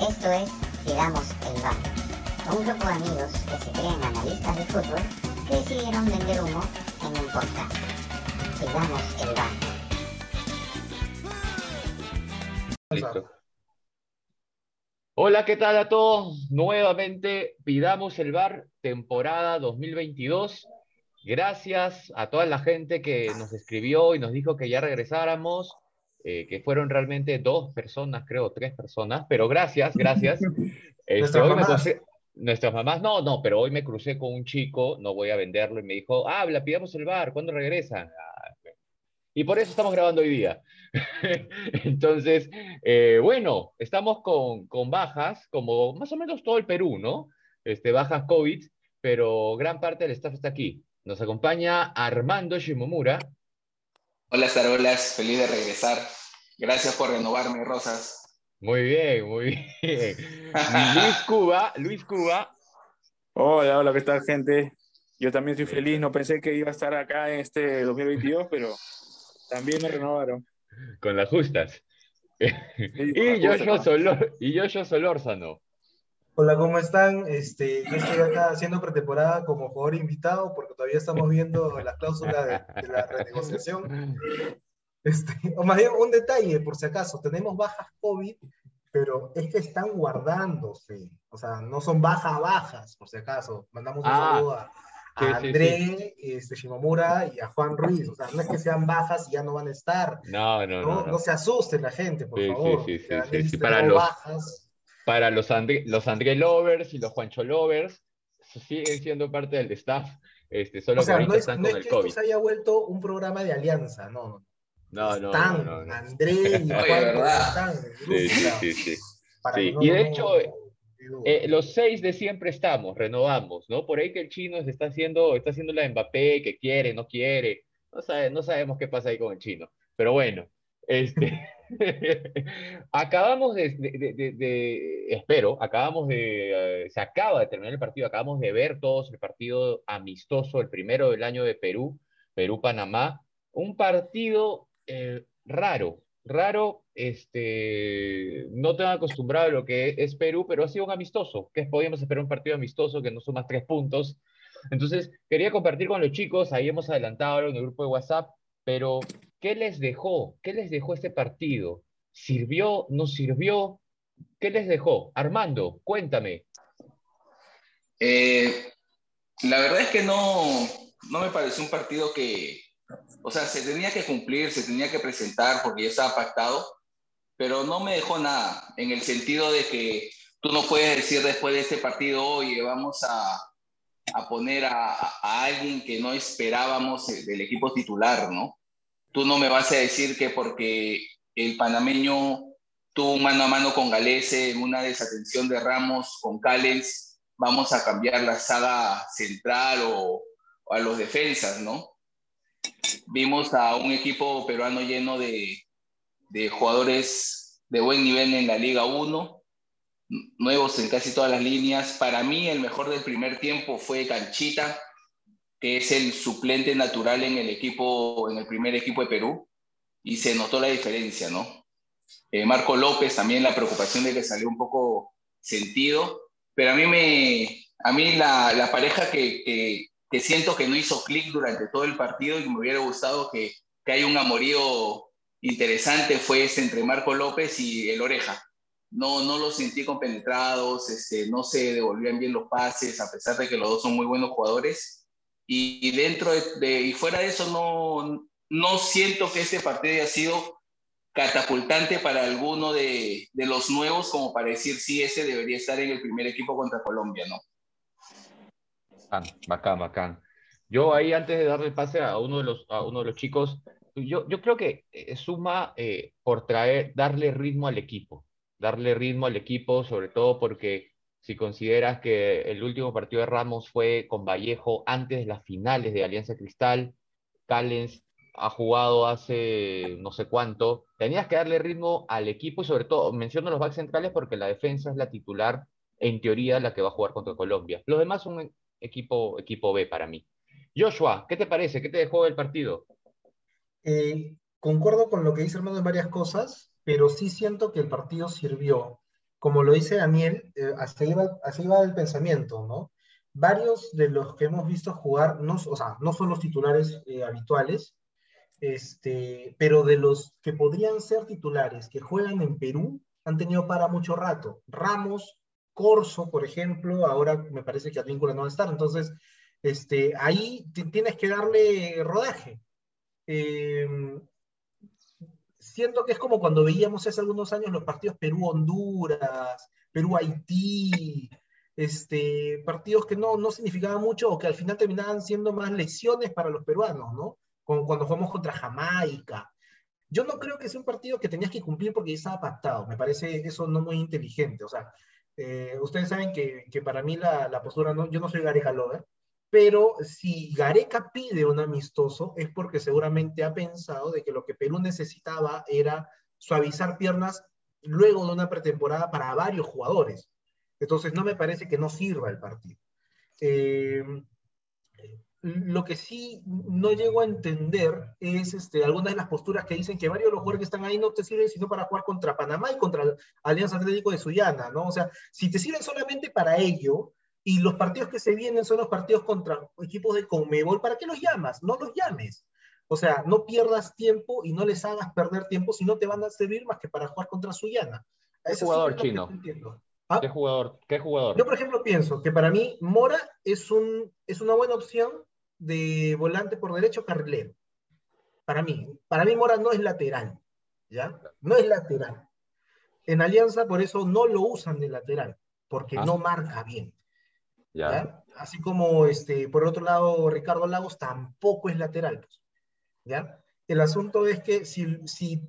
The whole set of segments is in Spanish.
Esto es Pidamos el Bar, un grupo de amigos que se creen analistas de fútbol que decidieron vender humo en un podcast. Pidamos el Bar. Listo. Hola, ¿qué tal a todos? Nuevamente, Pidamos el Bar, temporada 2022. Gracias a toda la gente que nos escribió y nos dijo que ya regresáramos, eh, que fueron realmente dos personas, creo, tres personas, pero gracias, gracias. Este, Nuestras mamás. crucé- nuestras mamás, no, no, pero hoy me crucé con un chico, no voy a venderlo, y me dijo, habla, pidamos el bar, ¿cuándo regresan? Ah, Y por eso estamos grabando hoy día. Entonces, eh, bueno, estamos con, con bajas, como más o menos todo el Perú, ¿no? Este, bajas COVID, pero gran parte del staff está aquí. Nos acompaña Armando Shimomura. Hola Sarolas, feliz de regresar. Gracias por renovarme, Rosas. Muy bien, muy bien. Luis Cuba, Luis Cuba. Hola, hola, ¿qué tal, gente? Yo también estoy feliz, no pensé que iba a estar acá en este 2022, pero también me renovaron. Con las justas. Sí, Y Joshua. Solor, y Joshua Solórzano. Hola, ¿cómo están? Este, yo estoy acá haciendo pretemporada como jugador invitado porque todavía estamos viendo la cláusula de, de la renegociación. Este, o más bien, un detalle, por si acaso, tenemos bajas COVID, pero es que están guardándose. O sea, no son bajas bajas, por si acaso. Mandamos un Ah, saludo a, a sí, sí, André, Este, Shimomura y a Juan Ruiz. O sea, no es que sean bajas y ya no van a estar. No, no, No, no. no, se asuste la gente, por Sí, sí, favor. sí, sí, sí, sí, para los- bajas. Para los André, los André Lovers y los Juancho Lovers, siguen siendo parte del staff, este, solo O sea, que no es, están no con es el que esto COVID. se haya vuelto un programa de alianza, no. No, no, están no, no. André y Juan están Sí, sí, sí, sí. y de hecho, duda. Eh, los seis de siempre estamos, renovamos, ¿no? Por ahí que el chino se está haciendo, está haciendo la Mbappé, que quiere, no quiere. No, sabe- no sabemos qué pasa ahí con el chino. Pero bueno, este, acabamos de, espero, acabamos de, eh, se acaba de terminar el partido, acabamos de ver todos el partido amistoso, el primero del año de Perú, Perú-Panamá. Un partido eh, raro, raro, este, no tan acostumbrado a lo que es Perú, pero ha sido un amistoso, que podíamos esperar un partido amistoso que no suma tres puntos. Entonces, quería compartir con los chicos, ahí hemos adelantado en el grupo de WhatsApp, pero ¿qué les dejó? ¿Qué les dejó este partido? ¿Sirvió? ¿No sirvió? ¿Qué les dejó? Armando, cuéntame. Eh, la verdad es que no, no me pareció un partido que, o sea, se tenía que cumplir, se tenía que presentar porque ya estaba pactado, pero no me dejó nada, en el sentido de que tú no puedes decir después de este partido, oye, vamos a, poner a, a alguien que no esperábamos del equipo titular, ¿no? Tú no me vas a decir que porque el panameño tuvo mano a mano con Galese en una desatención de Ramos con Callens, vamos a cambiar la saga central o, o a los defensas, ¿no? Vimos a un equipo peruano lleno de, de jugadores de buen nivel en la Liga 1, nuevos en casi todas las líneas. Para mí el mejor del primer tiempo fue Canchita, que es el suplente natural en el equipo, en el primer equipo de Perú, y se notó la diferencia, ¿no? Eh, Marco López también la preocupación de que salió un poco sentido, pero a mí me, a mí la, la pareja que, que, siento que no hizo clic durante todo el partido y me hubiera gustado que, que haya un amorío interesante fue ese entre Marco López y el Oreja. No, no los sentí compenetrados, este, no se devolvían bien los pases, a pesar de que los dos son muy buenos jugadores. Y, dentro de, de- y fuera de eso, no, no siento que este partido haya sido catapultante para alguno de, de los nuevos, como para decir, sí, ese debería estar en el primer equipo contra Colombia, ¿no? Bacán, bacán, bacán. Yo ahí antes de darle el pase a uno de los, a uno de los chicos, yo, yo creo que eh, suma eh, por traer, darle ritmo al equipo, darle ritmo al equipo, sobre todo porque si consideras que el último partido de Ramos fue con Vallejo antes de las finales de Alianza Cristal, Callens ha jugado hace no sé cuánto, tenías que darle ritmo al equipo y sobre todo, menciono los backs centrales porque la defensa es la titular, en teoría, la que va a jugar contra Colombia. Los demás son equipo, equipo B para mí. Joshua, ¿qué te parece? ¿Qué te dejó el partido? Eh, concuerdo con lo que dice Armando en varias cosas, pero sí siento que el partido sirvió. Como lo dice Daniel, así, iba, así va el pensamiento, ¿no? Varios de los que hemos visto jugar, no, o sea, no son los titulares eh, habituales, este, pero de los que podrían ser titulares que juegan en Perú, han tenido para mucho rato. Ramos, Corso, por ejemplo, ahora me parece que Advíncula no va a estar, entonces este, ahí tienes que darle rodaje. Eh, siento que es como cuando veíamos hace algunos años los partidos Perú-Honduras, Perú-Haití, este, partidos que no, no significaban mucho o que al final terminaban siendo más lesiones para los peruanos, ¿no? Como cuando jugamos contra Jamaica. Yo no creo que sea un partido que tenías que cumplir porque ya estaba pactado. Me parece eso no muy inteligente. O sea, eh, ustedes saben que, que, para mí la, la postura, no, yo no soy Gareca Lover, pero si Gareca pide un amistoso es porque seguramente ha pensado de que lo que Perú necesitaba era suavizar piernas luego de una pretemporada para varios jugadores. Entonces no me parece que no sirva el partido. Eh, lo que sí no llego a entender es este, algunas de las posturas que dicen que varios de los jugadores que están ahí no te sirven sino para jugar contra Panamá y contra Alianza Atlético de Sullana, ¿no? O sea, si te sirven solamente para ello, y los partidos que se vienen son los partidos contra equipos de Conmebol, ¿para qué los llamas? No los llames. O sea, no pierdas tiempo y no les hagas perder tiempo si no te van a servir más que para jugar contra Suyana. ¿Qué jugador chino? ¿Ah? ¿Qué jugador? ¿Qué jugador? Yo, por ejemplo, pienso que para mí Mora es, un, es una buena opción de volante por derecho carrilero. Para mí. Para mí Mora no es lateral. ¿Ya? No es lateral. En Alianza, por eso no lo usan de lateral, porque ah. no marca bien. Así como, este, por otro lado, Ricardo Lagos tampoco es lateral. Pues, ¿ya? El asunto es que si, si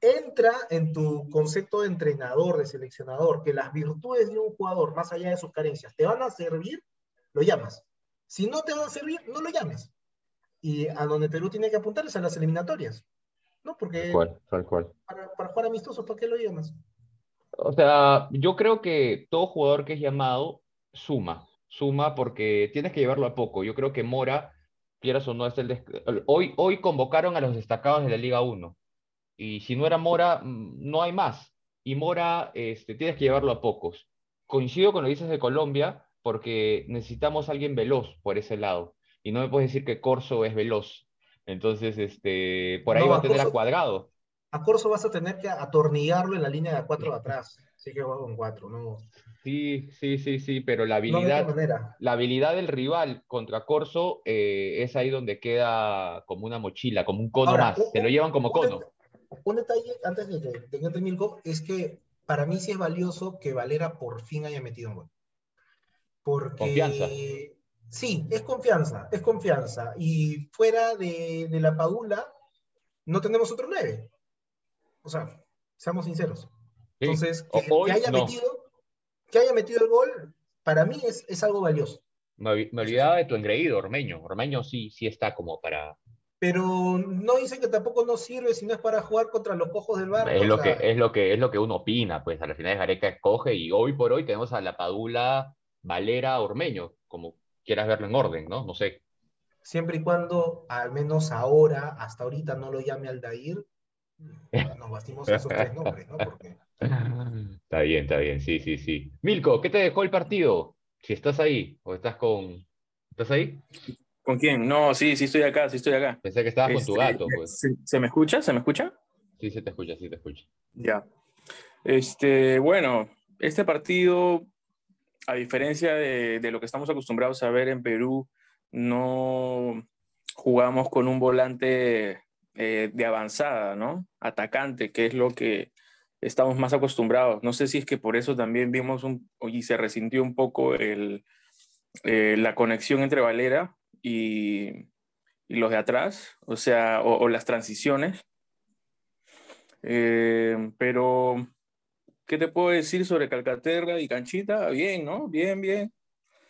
entra en tu concepto de entrenador, de seleccionador, que las virtudes de un jugador, más allá de sus carencias, te van a servir, lo llamas. Si no te van a servir, no lo llames. Y a donde Perú tiene que apuntar es a las eliminatorias. ¿No? Porque tal cual. Para, para jugar amistosos, ¿para qué lo llamas? O sea, yo creo que todo jugador que es llamado suma suma porque tienes que llevarlo a poco. Yo creo que Mora, quieras o no, es el... Hoy, hoy convocaron a los destacados de la Liga 1. Y si no era Mora, mm, no hay más. Y Mora, este, tienes que llevarlo a pocos. Coincido con lo que dices de Colombia, porque necesitamos a alguien veloz por ese lado. Y no me puedes decir que Corso es veloz. Entonces, este, por ahí va a tener a cuadrado. A Corso vas a tener que atornillarlo en la línea de cuatro de atrás. Sí que va con cuatro, ¿no? Sí, sí, sí, sí, pero la habilidad, la habilidad del rival contra Corso eh, es ahí donde queda como una mochila, como un cono más. Se lo llevan como cono. Un detalle, antes de que tenga Milko, es que para mí sí es valioso que Valera por fin haya metido un gol. Porque. Confianza. Sí, es confianza, es confianza. Y fuera de, la Padula, no tenemos otro nueve. O sea, seamos sinceros. Entonces, que, haya metido que haya metido el gol, para mí es, es algo valioso. Me, olvidaba de tu engreído, Ormeño. Ormeño sí, sí está como para... Pero no dicen que tampoco no sirve si no es para jugar contra los cojos del barrio. Es lo, que, es, lo que, es lo que uno opina, pues a la final Gareca escoge y hoy por hoy tenemos a la Padula, Valera, Ormeño, como quieras verlo en orden, ¿no? No sé. Siempre y cuando, al menos ahora, hasta ahorita no lo llame Aldair, nos bastimos esos tres nombres, ¿no? Porque Está bien, está bien, sí, sí, sí. Milko, ¿qué te dejó el partido? Si estás ahí o estás con... ¿Estás ahí? ¿Con quién? No, sí, sí estoy acá, sí estoy acá. Pensé que estabas con tu este, gato. Pues. ¿se, me escucha? ¿Se me escucha? Sí, se te escucha, sí te escucha. Ya. Este, bueno, este partido, a diferencia de, de lo que estamos acostumbrados a ver en Perú, no jugamos con un volante eh, de avanzada, ¿no? Atacante, que es lo que estamos más acostumbrados. No sé si es que por eso también vimos un, y se resintió un poco el, eh, la conexión entre Valera y, y, los de atrás, o sea, o, las transiciones. Eh, pero, ¿qué te puedo decir sobre Calcaterra y Canchita? Bien, ¿no? Bien, bien.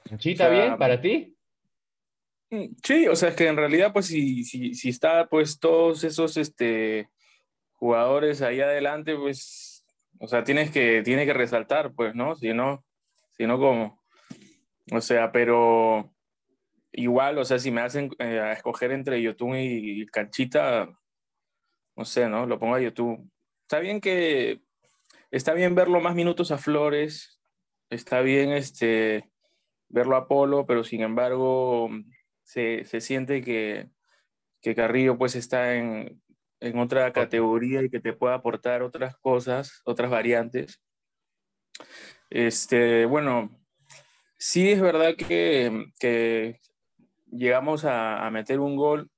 ¿Canchita bien para ti? Mm, sí, o sea, es que en realidad, pues, si, si, si está, pues, todos esos, este, jugadores ahí adelante, pues, o sea, tienes que, tiene que resaltar, pues, no, si no, ¿cómo? O sea, pero igual, o sea, si me hacen eh, a escoger entre YouTube y Canchita, no sé, ¿no? Lo pongo a YouTube. Está bien que está bien verlo más minutos a Flores, está bien este, verlo a Polo, pero sin embargo se, se siente que, que, Carrillo pues está en, en otra categoría y que te puede aportar otras cosas, otras variantes. Este, bueno, sí es verdad que, que llegamos a, a, meter un gol,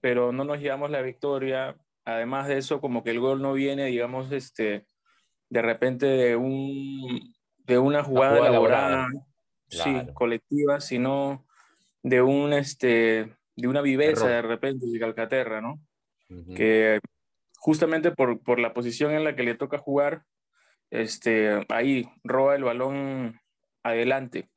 pero no nos llevamos la victoria. Además de eso, como que el gol no viene, digamos, este, de repente de, un, de una jugada, elaborada, sí, colectiva, sino de, un, este, de una viveza de repente de Calcaterra, ¿no? Que justamente por, por la posición en la que le toca jugar, este, ahí roba el balón adelante,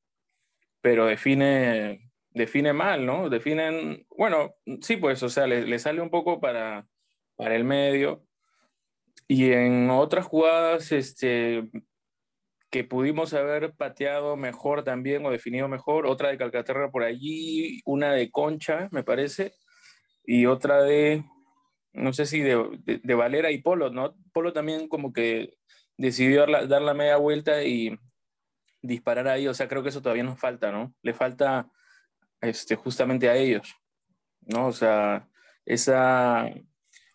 pero define, define mal, ¿no? Definen, bueno, sí, pues, o sea, le, le, sale un poco para, para el medio. Y en otras jugadas, este, que pudimos haber pateado mejor también o definido mejor, otra de Calcaterra por allí, una de Concha, me parece, y otra de, no sé si de, de, Valera y Polo, ¿no? Polo también como que decidió dar la, media vuelta y disparar ahí. O sea, creo que eso todavía nos falta, ¿no? Le falta este, justamente a ellos, ¿no? O sea, esa...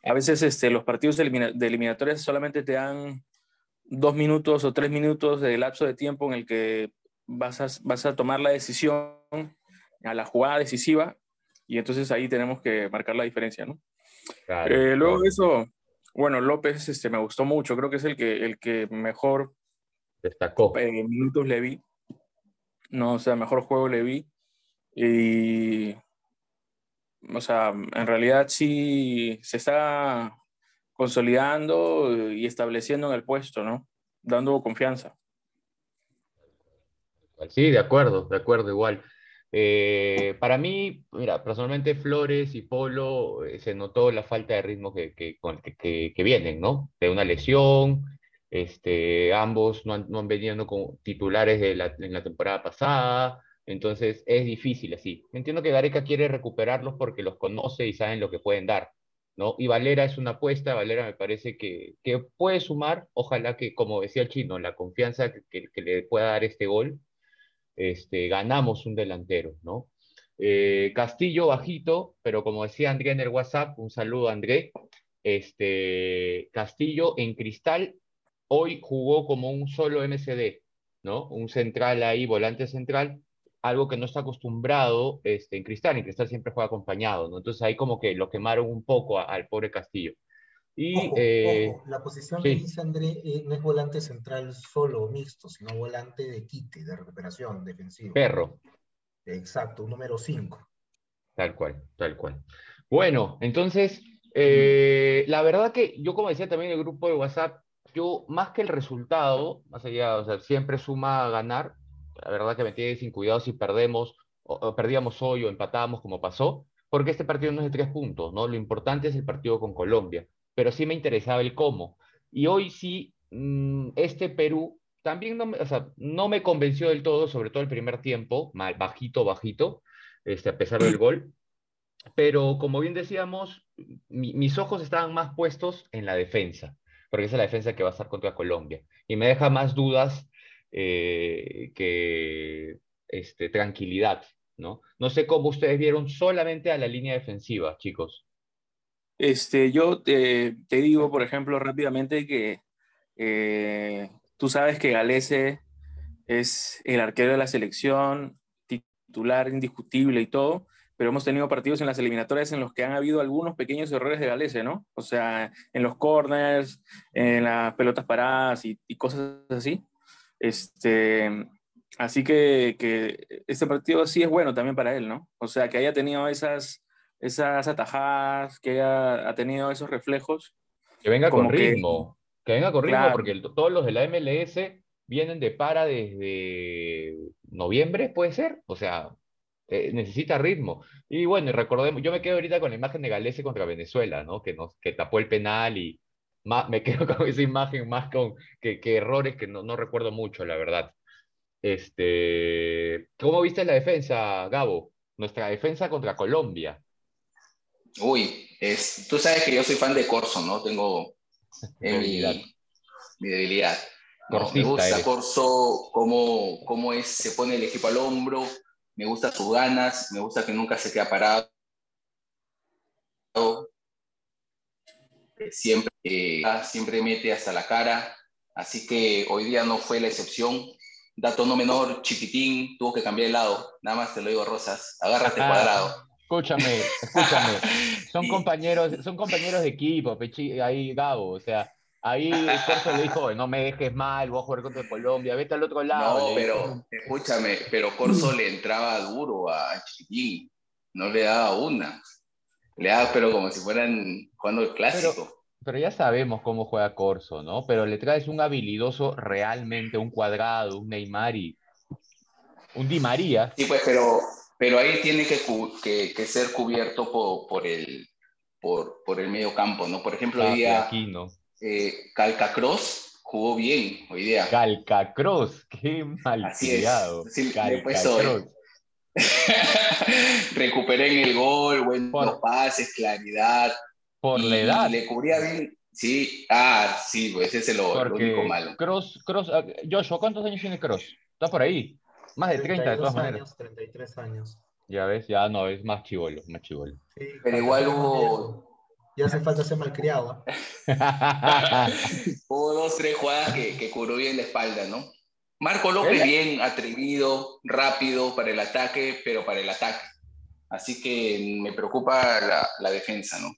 A veces este, los partidos de eliminatorias solamente te dan dos minutos o tres minutos de lapso de tiempo en el que vas a, vas a tomar la decisión a la jugada decisiva y entonces ahí tenemos que marcar la diferencia, ¿no? Claro, eh, luego de eso, bueno, López este, me gustó mucho, creo que es el que, el que mejor destacó. En minutos le vi. No, o sea, mejor juego le vi. Y, o sea, en realidad sí se está consolidando y estableciendo en el puesto, ¿no? Dando confianza. Sí, de acuerdo, de acuerdo, igual. Eh, para mí, mira, personalmente Flores y Polo eh, se notó la falta de ritmo que, que, que, que, vienen, ¿no? De una lesión, este, ambos no han, no venido como titulares de la, en la temporada pasada, entonces es difícil así. Entiendo que Gareca quiere recuperarlos porque los conoce y saben lo que pueden dar, ¿no? Y Valera es una apuesta, Valera me parece que, puede sumar, ojalá que, como decía el chino, la confianza que le pueda dar este gol este, ganamos un delantero, ¿no? Eh, Castillo bajito, pero como decía André en el WhatsApp, un saludo André, este, Castillo en cristal hoy jugó como un solo MCD, ¿no? Un central ahí, volante central, algo que no está acostumbrado este, en Cristal, en Cristal siempre juega acompañado, ¿no? Entonces ahí como que lo quemaron un poco al pobre Castillo. Y, ojo, eh, ojo. la posición sí. que dice André eh, no es volante central solo mixto, sino volante de quite, de recuperación defensivo. Perro. Exacto, número 5. Tal cual, tal cual. Bueno, entonces, eh, la verdad que yo como decía también en el grupo de WhatsApp, yo más que el resultado, más allá, o sea, siempre suma a ganar, la verdad que me tiene sin cuidado si perdemos, o, o perdíamos hoy o empatábamos como pasó, porque este partido no es de tres puntos, ¿no? Lo importante es el partido con Colombia pero sí me interesaba el cómo. Y hoy sí, mmm, este Perú también no me, o sea, no me convenció del todo, sobre todo el primer tiempo, mal, bajito, bajito, este, a pesar del gol. Pero como bien decíamos, mi, mis ojos estaban más puestos en la defensa, porque esa es la defensa que va a estar contra Colombia. Y me deja más dudas eh, que este, tranquilidad, ¿no? No sé cómo ustedes vieron solamente a la línea defensiva, chicos. Este, yo te, digo, por ejemplo, rápidamente que eh, tú sabes que Galese es el arquero de la selección, titular indiscutible y todo, pero hemos tenido partidos en las eliminatorias en los que han habido algunos pequeños errores de Galese, ¿no? O sea, en los corners, en las pelotas paradas y, y cosas así. Este, así que, que este partido sí es bueno también para él, ¿no? O sea, que haya tenido esas esas atajadas, que ha, ha tenido esos reflejos. Que venga con ritmo, que, que, venga con ritmo, claro. porque el, todos los de la MLS vienen de para desde noviembre, puede ser, o sea, eh, necesita ritmo. Y bueno, recordemos, yo me quedo ahorita con la imagen de Galese contra Venezuela, ¿no? Que, nos, que tapó el penal y más, me quedo con esa imagen más con que, que errores que no, no recuerdo mucho, la verdad. Este, ¿Cómo viste la defensa, Gabo? Nuestra defensa contra Colombia. Uy, es, tú sabes que yo soy fan de Corso, ¿no? Tengo en mi, mi debilidad. No, me gusta eres. Corso, cómo, cómo es, se pone el equipo al hombro, me gusta sus ganas, me gusta que nunca se queda parado. Eh, Siempre, eh, siempre mete hasta la cara, así que hoy día no fue la excepción. Dato no menor, Chiquitín tuvo que cambiar de lado, nada más te lo digo, Rosas, agárrate Ah. cuadrado. Escúchame, escúchame. Son compañeros, son compañeros de equipo, Pechi, ahí Gabo, o sea, ahí Corso le dijo, no me dejes mal, voy a jugar contra Colombia, vete al otro lado. No, pero escúchame, pero Corso le entraba duro a Chiquitín, no le daba una. Le daba, pero como si fueran jugando el clásico. Pero ya sabemos cómo juega Corso, ¿no? Pero le traes un habilidoso realmente, un cuadrado, un Neymar y un Di María. Sí, pues, pero, pero ahí tiene que, cu- que, que ser cubierto por, por, el, por, por el medio campo, ¿no? Por ejemplo, hoy Papi, día aquí no. eh, Calcacross jugó bien hoy día. Calcacross, qué Así es. malcriado. Sí. Calcacross. Recuperé en el gol, buenos Por- pases, claridad. Por la edad. Le cubría bien. Sí, ah, sí, pues ese es lo, lo único malo. Cross, Cross, ah, Joshua, ¿cuántos años tiene Cross? Está por ahí. Más de 30 de todas 32 maneras. años, 33 años. Ya ves, ya no, es más chivolo, más chivolo. Sí, Pero igual hubo-. Ya hace falta ser malcriado. Hubo dos, tres jugadas que, que cubrió bien la espalda, ¿no? Marco López Él- bien, atrevido, rápido para el ataque, pero para el ataque. Así que me preocupa la, la defensa, ¿no?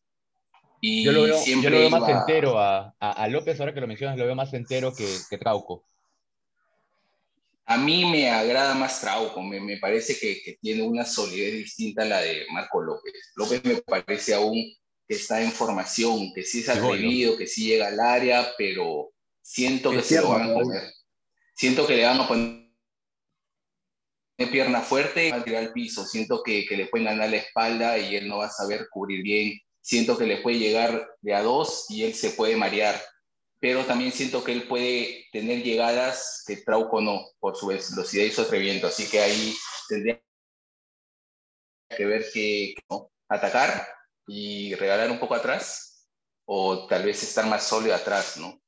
Y Yo lo veo, yo siempre lo veo más iba- entero a, a, a López, ahora que lo mencionas, lo veo más entero que, que Trauco. A mí me agrada más Trauco, me, me parece que, que tiene una solidez distinta a la de Marco López. López me parece aún que está en formación, que sí es atrevido, que sí llega al área, pero siento que Es se lo van a comer. Siento que le van a poner pierna fuerte, va a tirar al piso. Siento que, que le pueden ganar la espalda y él no va a saber cubrir bien. Siento que le puede llegar de a dos y él se puede marear. Pero también siento que él puede tener llegadas que Trauco no, por su velocidad y su atrevimiento. Así que ahí tendría que ver que atacar y regalar un poco atrás o tal vez estar más sólido atrás, ¿no?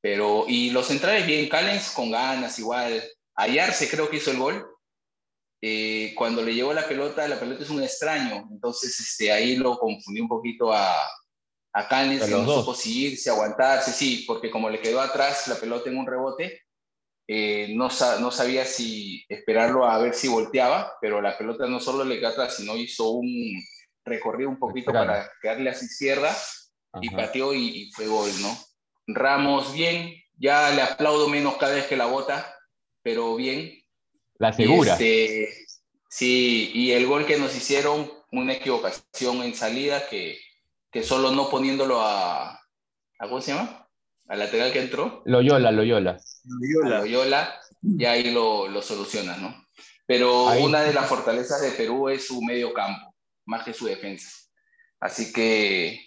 Pero, y los centrales bien, Callens con ganas igual. Ayarse creo que hizo el gol. Eh, cuando le llevó la pelota, la pelota es un extraño. Entonces este, ahí lo confundí un poquito a, a Callens, A que los no dos. supo si irse, aguantarse, sí, porque como le quedó atrás la pelota en un rebote, eh, no, no sabía si esperarlo a ver si volteaba, pero la pelota no solo le quedó atrás, sino hizo un recorrido un poquito para quedarle a su izquierda y pateó y, y fue gol, ¿no? Ramos bien, ya le aplaudo menos cada vez que la bota, pero bien. La segura. este, sí, y el gol que nos hicieron, una equivocación en salida que, que solo no poniéndolo a, a, ¿cómo se llama? Al lateral que entró, Loyola, Loyola. a Loyola, y ahí lo, lo solucionas, ¿no? Pero Ahí- una de las fortalezas de Perú es su medio campo, más que su defensa. Así que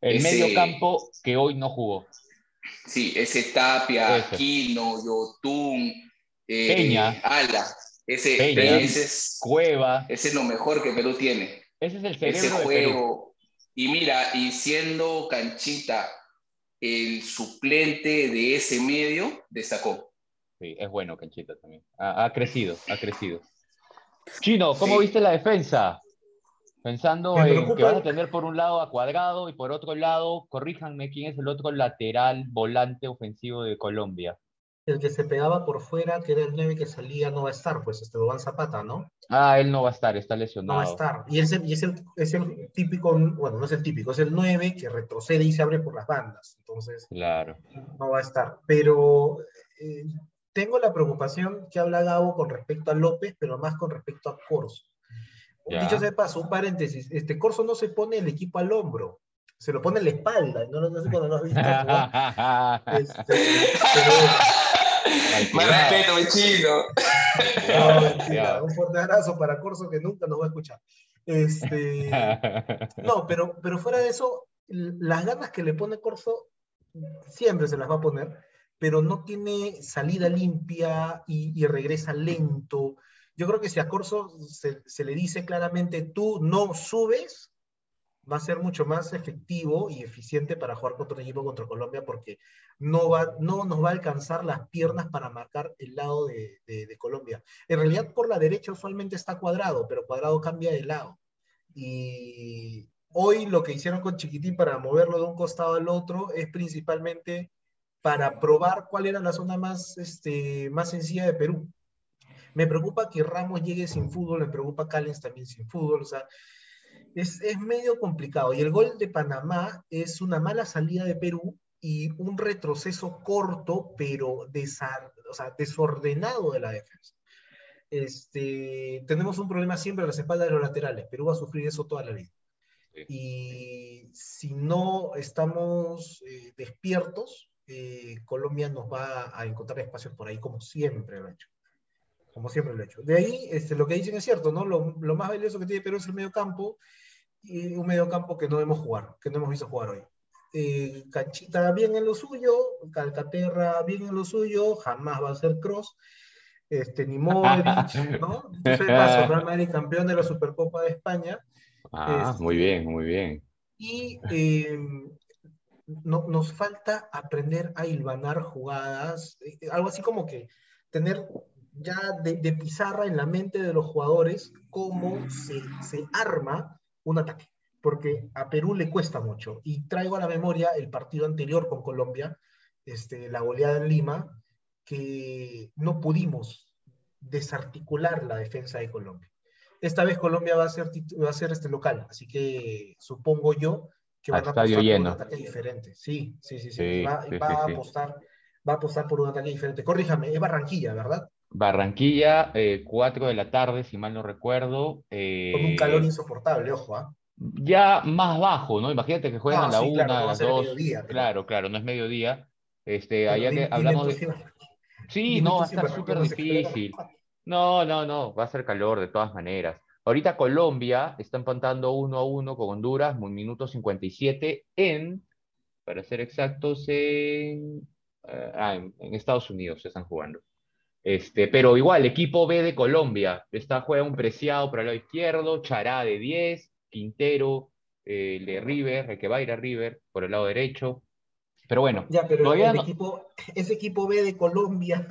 El Ese- medio campo que hoy no jugó. Sí, ese Tapia, Ese. Aquino, Yotun, eh, Peña. Ala. Ese, Peña. ese, es, Cueva. ese es lo mejor que Perú tiene. Ese es el Ese cerebro de Perú. Y mira, y siendo Canchita el suplente de ese medio, destacó. Sí, es bueno, Canchita también. Ha, ha crecido, ha crecido. Chino, ¿cómo Sí. viste la defensa? Pensando en que vas a tener por un lado a Cuadrado y por otro lado, corríjanme quién es el otro lateral volante ofensivo de Colombia. El que se pegaba por fuera, que era el 9 que salía, no va a estar, pues este Duván Zapata, ¿no? Ah, él no va a estar, está No va a lesionado. estar. Y, ese, y es, el, es el típico, bueno, no es el típico, es el 9 que retrocede y se abre por las bandas. Entonces, Claro. no va a estar. Pero eh, tengo la preocupación que habla Gabo con respecto a López, pero más con respecto a Corso. Ya. dicho de paso, un paréntesis, este Corso no se pone el equipo al hombro, se lo pone en la espalda, no, no sé cuando lo has visto. Este, pero, Más respeto, chino. no, un fuerte abrazo para Corso que nunca nos va a escuchar. Este, no, pero, pero fuera de eso, las ganas que le pone Corso siempre se las va a poner, pero no tiene salida limpia y, y regresa lento. Yo creo que si a Corso se, se le dice claramente, tú no subes, va a ser mucho más efectivo y eficiente para jugar contra un equipo contra Colombia porque no, va, no nos va a alcanzar las piernas para marcar el lado de, Colombia. En realidad por la derecha usualmente está cuadrado, pero cuadrado cambia de lado. Y hoy lo que hicieron con Chiquitín para moverlo de un costado al otro es principalmente para probar cuál era la zona más, este, más sencilla de Perú. Me preocupa que Ramos llegue sin fútbol, me preocupa Callens también sin fútbol, o sea, es, es medio complicado. Y el gol de Panamá es una mala salida de Perú y un retroceso corto, pero desar, o sea, desordenado de la defensa. Este, tenemos un problema siempre a las espaldas de los laterales. Perú va a sufrir eso toda la vida. Y si no estamos eh, despiertos, eh, Colombia nos va a encontrar espacios por ahí, como siempre lo ha hecho. Como siempre lo ha hecho. De ahí, este, lo que dicen es cierto, ¿no? Lo, lo más valioso que tiene Perú es el medio campo, y un medio campo que no hemos jugar, que no hemos visto jugar hoy. Eh, Canchita bien en lo suyo, Calcaterra bien en lo suyo, jamás va a ser Cross, este, ni Modric, ¿no? Entonces paso, Real Madrid campeón de la Supercopa de España. Ah, muy bien, muy bien. Y eh, no, nos falta aprender a hilvanar jugadas, eh, algo así como que tener ya de, de, pizarra en la mente de los jugadores cómo se, se arma un ataque, porque a Perú le cuesta mucho. Y traigo a la memoria el partido anterior con Colombia, este, la goleada en Lima, que no pudimos desarticular la defensa de Colombia. Esta vez Colombia va a ser, va a ser este local, así que supongo yo que van a apostar por un ataque diferente. Sí, sí, sí, sí. va, va a apostar, va a apostar por un ataque diferente. Corríjame, es Barranquilla, ¿verdad? Barranquilla, eh, 4 de la tarde, si mal no recuerdo. Eh, Con un calor insoportable, ojo, ¿ah? Ya más bajo, ¿no? Imagínate que juegan a la 1, claro, a las 2. Claro, claro, no es mediodía. Este, allá que hablamos de... Sí, no, va a estar súper difícil. No, no, no, va a ser calor de todas maneras. Ahorita Colombia está empatando 1 a 1 con Honduras, un minuto 57 en, para ser exactos, en, uh, ah, en, en Estados Unidos se están jugando. Este, pero igual, equipo B de Colombia. Está, juega un preciado por el lado izquierdo, Chará de 10, Quintero, eh, el de River, el que va a ir a River por el lado derecho. Pero bueno, ya, pero el no... equipo, ese equipo B de Colombia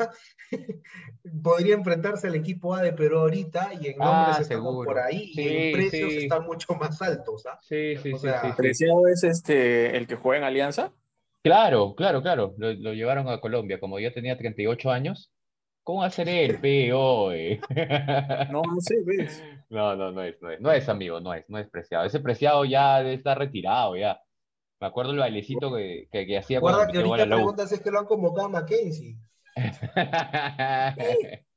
podría enfrentarse al equipo A de Perú ahorita y en nombres ah, estamos por ahí sí, y en precios sí. están mucho más altos. ¿ah? Sí, sí, o sí, sea, sí, ¿Preciado es este, el que juega en Alianza? Claro, claro, claro. Lo, lo, llevaron a Colombia. Como yo tenía 38 años, ¿Cómo va a ser él, PO? no, no sé, ves. No, no, no es, no es, no es amigo, no es, no es preciado. Ese preciado ya está retirado, ya. Me acuerdo el bailecito que, que, que hacía cuando que ahorita preguntas es que lo han convocado a Mackenzie.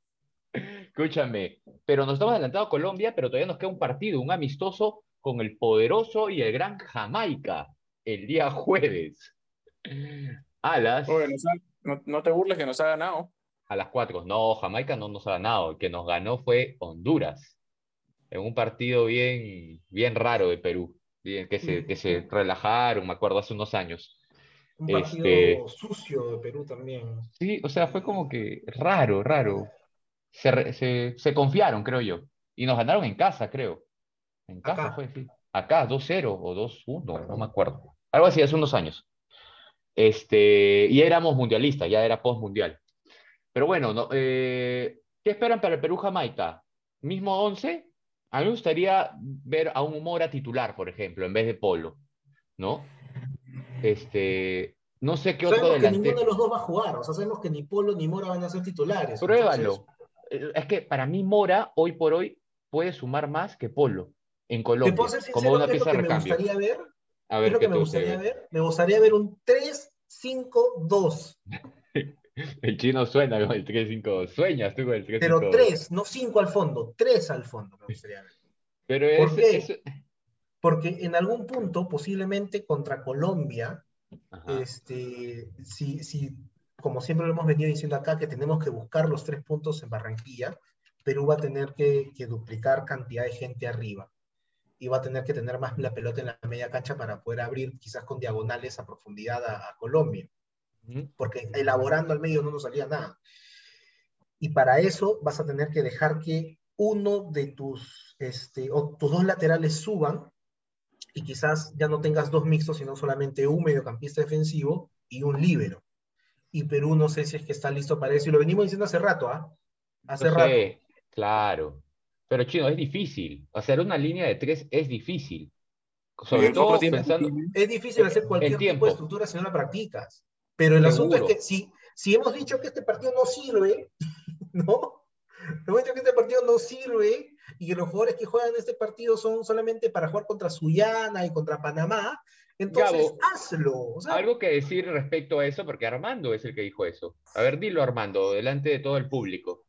Escúchame, pero nos estamos adelantando a Colombia, pero todavía nos queda un partido, un amistoso con el poderoso y el gran Jamaica el día jueves. Alas. Oye, no, no te burles que nos ha ganado a las 4. No, Jamaica no nos ha ganado. El que nos ganó fue Honduras. En un partido bien, bien raro de Perú. Bien, que, se, que se relajaron, me acuerdo, hace unos años. Un partido este, sucio de Perú también. Sí, o sea, fue como que raro, raro. Se, se, se confiaron, creo yo. Y nos ganaron en casa, creo. En casa Acá. fue, sí. Acá, 2-0 o 2-1, no me acuerdo. Algo así, hace unos años. Este, y éramos mundialistas, ya era post-mundial. Pero bueno, no, eh, ¿qué esperan para el Perú-Jamaica? ¿Mismo 11? A mí me gustaría ver a un Mora titular, por ejemplo, en vez de Polo, ¿no? Este, no sé qué sabemos otro delantero. que ninguno de los dos va a jugar, o sea, sabemos que ni Polo ni Mora van a ser titulares. Pruébalo. Entonces... Es que para mí Mora, hoy por hoy, puede sumar más que Polo en Colombia, como una pieza de recambio. Me gustaría ver, a ver, ¿qué, que me gustaría ver? Me gustaría ver un 3-5-2. El chino suena con el 3-5. Sueñas tú con el 3-5. Pero 3, no 5 al fondo, 3 al fondo me gustaría ver. Pero ¿Por es, qué? es... Porque en algún punto, posiblemente contra Colombia, este, si, si, como siempre lo hemos venido diciendo acá, que tenemos que buscar los tres puntos en Barranquilla, Perú va a tener que, que duplicar cantidad de gente arriba y va a tener que tener más la pelota en la media cancha para poder abrir quizás con diagonales a profundidad a, a Colombia porque elaborando al medio no nos salía nada. Y para eso vas a tener que dejar que uno de tus, este, o tus dos laterales suban y quizás ya no tengas dos mixtos, sino solamente un mediocampista defensivo y un líbero. Y Perú no sé si es que está listo para eso, y lo venimos diciendo hace rato, ¿ah? Hace Yo rato. claro. Pero chino, es difícil. Hacer una línea de tres es difícil. Sobre todo pensando. Es difícil hacer cualquier tipo de estructura si no la practicas. Pero el asunto es que si, si hemos dicho que este partido no sirve, ¿no? Hemos dicho que este partido no sirve y que los jugadores que juegan este partido son solamente para jugar contra Suyana y contra Panamá, entonces Gabo, hazlo. O sea, Algo que decir respecto a eso, porque Armando es el que dijo eso. A ver, dilo Armando, delante de todo el público.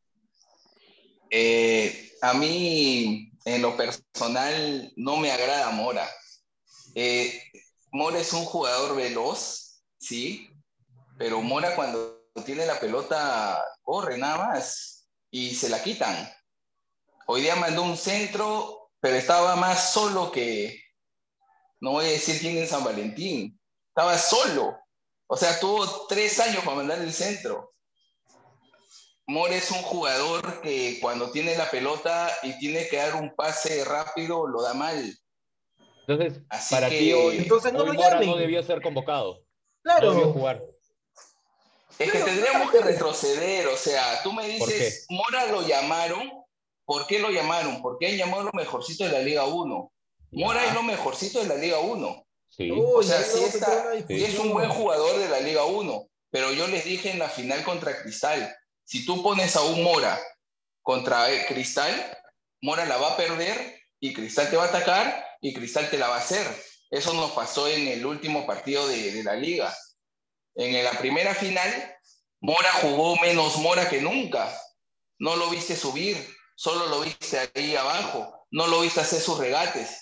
Eh, a mí, en lo personal, no me agrada Mora. Eh, Mora es un jugador veloz, sí, pero Mora cuando tiene la pelota corre nada más y se la quitan. Hoy día mandó un centro, pero estaba más solo que, no voy a decir quién en San Valentín, estaba solo. O sea, tuvo tres años para mandar el centro. More es un jugador que cuando tiene la pelota y tiene que dar un pase rápido, lo da mal. Entonces, Así para que- ti hoy, Entonces no hoy lo Mora no debió ser convocado. claro. No debió jugar. Es que tendríamos que retroceder, o sea, tú me ¿Por dices, Mora lo llamaron, ¿por qué lo llamaron? Porque han llamado lo mejorcito de la Liga 1. Mora es lo mejorcito de la Liga 1. Sí. O sea, sí a está, una y es un buen jugador de la Liga 1, pero yo les dije en la final contra Cristal, si tú pones a un Mora contra eh, Cristal, Mora la va a perder y Cristal te va a atacar y Cristal te la va a hacer. Eso nos pasó en el último partido de, de la liga. En la primera final, Mora jugó menos Mora que nunca. No lo viste subir, solo lo viste ahí abajo. No lo viste hacer sus regates.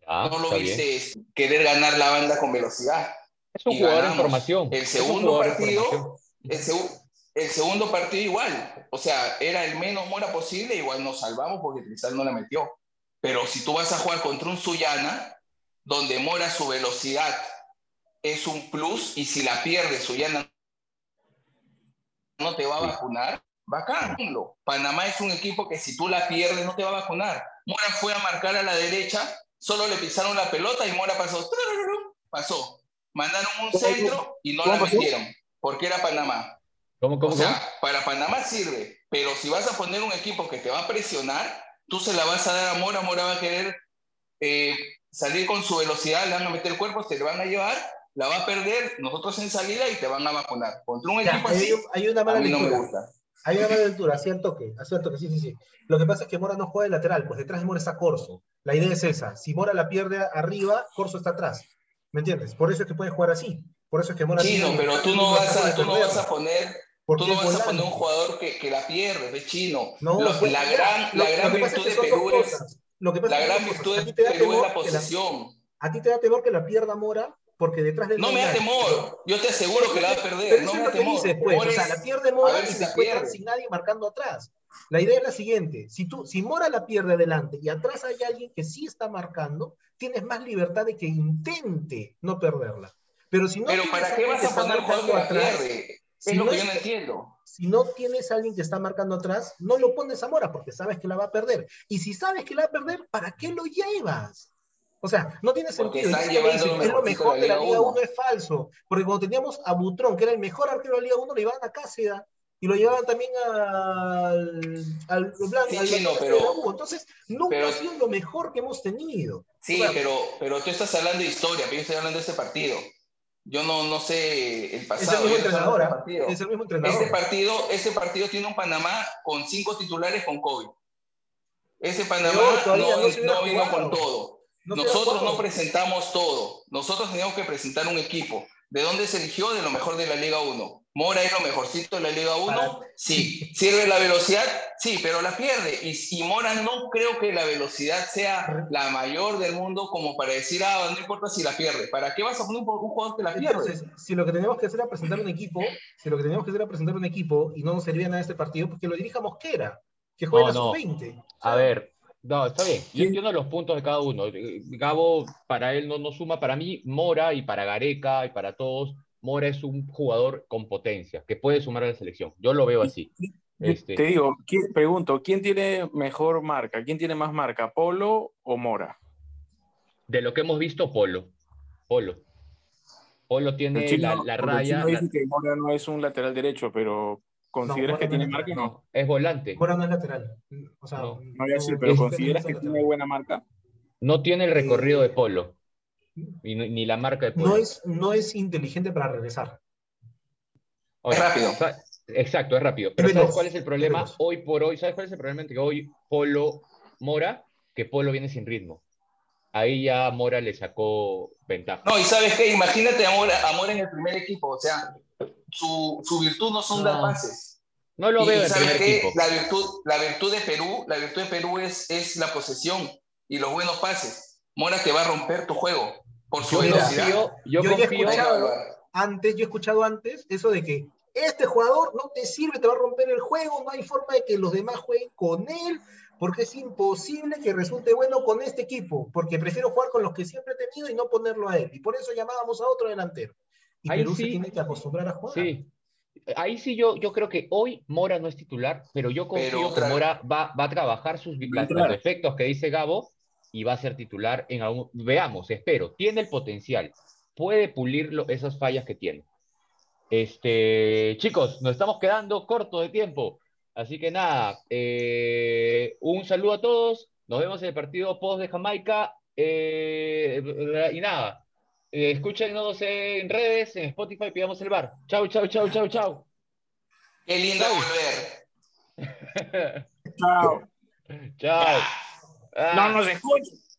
Ya, no lo está bien. viste querer ganar la banda con velocidad. Es un y jugador en formación. El segundo partido. El, segu- el segundo partido igual. O sea, era el menos Mora posible, igual nos salvamos porque Cristal no la metió. Pero si tú vas a jugar contra un Suyana, donde Mora su velocidad es un plus, y si la pierde Suyana no te va a vacunar, vacánalo. Panamá es un equipo que si tú la pierdes no te va a vacunar. Mora fue a marcar a la derecha, solo le pisaron la pelota y Mora pasó. Pasó. Mandaron un ¿Cómo- centro y no la metieron, porque era Panamá. ¿Cómo, cómo, O cómo? sea, para Panamá sirve, pero si vas a poner un equipo que te va a presionar, tú se la vas a dar a Mora, Mora va a querer eh, salir con su velocidad, le van a meter el cuerpo, se le van a llevar, la va a perder, nosotros en salida y te van a vacunar. Contra un Ya, equipo hay, así, hay una a mala mí no me gusta. Hay una mala lectura, así al toque, así al toque, sí, sí, sí. Lo que pasa es que Mora no juega de lateral, pues detrás de Mora está Corso. La idea es esa. Si Mora la pierde arriba, Corso está atrás. ¿Me entiendes? Por eso es que puede jugar así. Por eso es que Mora Chino, tiene pero tú no vas a, tú no vas a poner, tú no vas a poner un jugador que, que la pierde, es chino. No, pues, la gran, lo- la gran que virtud es de que Perú es. Lo que pasa la que gran virtud. A de ti te da Perú es que la- posesión. A ti te da temor que la pierda Mora porque detrás de No me da temor, yo te aseguro que la va a Pero perder, no eso me es da que temor. dices, pues. O sea, la pierde Mora y si se encuentran sin nadie marcando atrás. La idea es la siguiente: si, tú, si Mora la pierde adelante y atrás hay alguien que sí está marcando, tienes más libertad de que intente no perderla. Pero si no Pero ¿para qué vas a poner jugador atrás, pierde? Es si lo no que es- yo no entiendo. si no tienes a alguien que está marcando atrás, no lo pones a Mora porque sabes que la va a perder. Y si sabes que la va a perder, ¿para qué lo llevas? O sea, no tiene sentido. Y están llevando dicen, lo es lo mejor de la Liga Liga 1 1. es falso. Porque cuando teníamos a Butrón, que era el mejor arquero de la Liga 1, le llevaban a Cáceda y lo llevaban también al, al, Blanco, Sí, al Chino, pero- de la U. Entonces, nunca pero- ha sido lo mejor que hemos tenido. Sí, O sea, pero, pero tú estás hablando de historia, pero yo estoy hablando de este partido. Yo no, no sé el es el pasado. mismo entrenador. ¿ah? partido. Es el mismo entrenador. Este partido, este partido tiene un Panamá con cinco titulares con COVID. Ese Panamá no, no vino con todo. No Nosotros no presentamos todo. Nosotros teníamos que presentar un equipo. ¿De dónde se eligió? De lo mejor de la Liga 1. Mora es lo mejorcito de la Liga 1. Para- Sí. ¿Sirve la velocidad? Sí, pero la pierde. Y, y Mora no creo que la velocidad sea la mayor del mundo como para decir, ah, no importa si la pierde. ¿Para qué vas a poner un, un jugador que la pierde? Entonces, si lo que teníamos que hacer era presentar un equipo, si lo que teníamos que hacer era presentar un equipo y no nos servía nada este partido, pues que lo dirija Mosquera, que juega No, a no. sus 20. A ver, no, está bien. Yo entiendo los puntos de cada uno. Gabo, para él no, no suma. Para mí, Mora y para Gareca y para todos, Mora es un jugador con potencia que puede sumar a la selección. Yo lo veo así. Este, Te digo, ¿quién- pregunto, ¿quién tiene mejor marca? ¿Quién tiene más marca, Polo o Mora? de lo que hemos visto, Polo. Polo. Polo tiene chino- la, la raya. chino dice la- que Mora no es un lateral derecho, pero ¿consideras que no tiene marca o no? es volante. Mora no es lateral. O sea, No. No voy a decir, pero es- ¿consideras que tiene buena marca? No tiene el recorrido Eh, de Polo. Y no- ni la marca de Polo. No es, no es inteligente para regresar. Es rápido. Exacto, es rápido. Pero Es ¿sabes cuál es el problema hoy por hoy? ¿Sabes cuál es el problema entre hoy Polo Mora? Que Polo viene sin ritmo. Ahí ya Mora le sacó ventaja. No, y sabes qué, imagínate a Mora, a Mora en el primer equipo, o sea, su, su virtud no son No. dar pases. No lo Y veo sabes qué, la virtud, la virtud de Perú, la virtud de Perú es, es la posesión y los buenos pases. Mora te va a romper tu juego por su Yo velocidad. confío, yo yo ya he confío, escuchado- Antes, yo he escuchado antes eso de que este jugador no te sirve, te va a romper el juego, no hay forma de que los demás jueguen con él, porque es imposible que resulte bueno con este equipo, porque prefiero jugar con los que siempre he tenido y no ponerlo a él. Y por eso llamábamos a otro delantero. Y Ahí Perú se sí. tiene que acostumbrar a jugar. Sí. Ahí sí yo, yo creo que hoy Mora no es titular, pero yo confío Pero que Mora va, va a trabajar sus la- los entrar. defectos que dice Gabo y va a ser titular en algún... Veamos, espero. Tiene el potencial. Puede pulirlo esas fallas que tiene. Este, chicos, nos estamos quedando corto de tiempo. Así que nada, eh, un saludo a todos. Nos vemos en el partido post de Jamaica. eh, y nada, eh, escúchenos en redes, en Spotify, pidamos el bar. Chau, chau, chau, chau, chau. Qué lindo Chau. volver. Chao. chau. Ah. No nos escuches.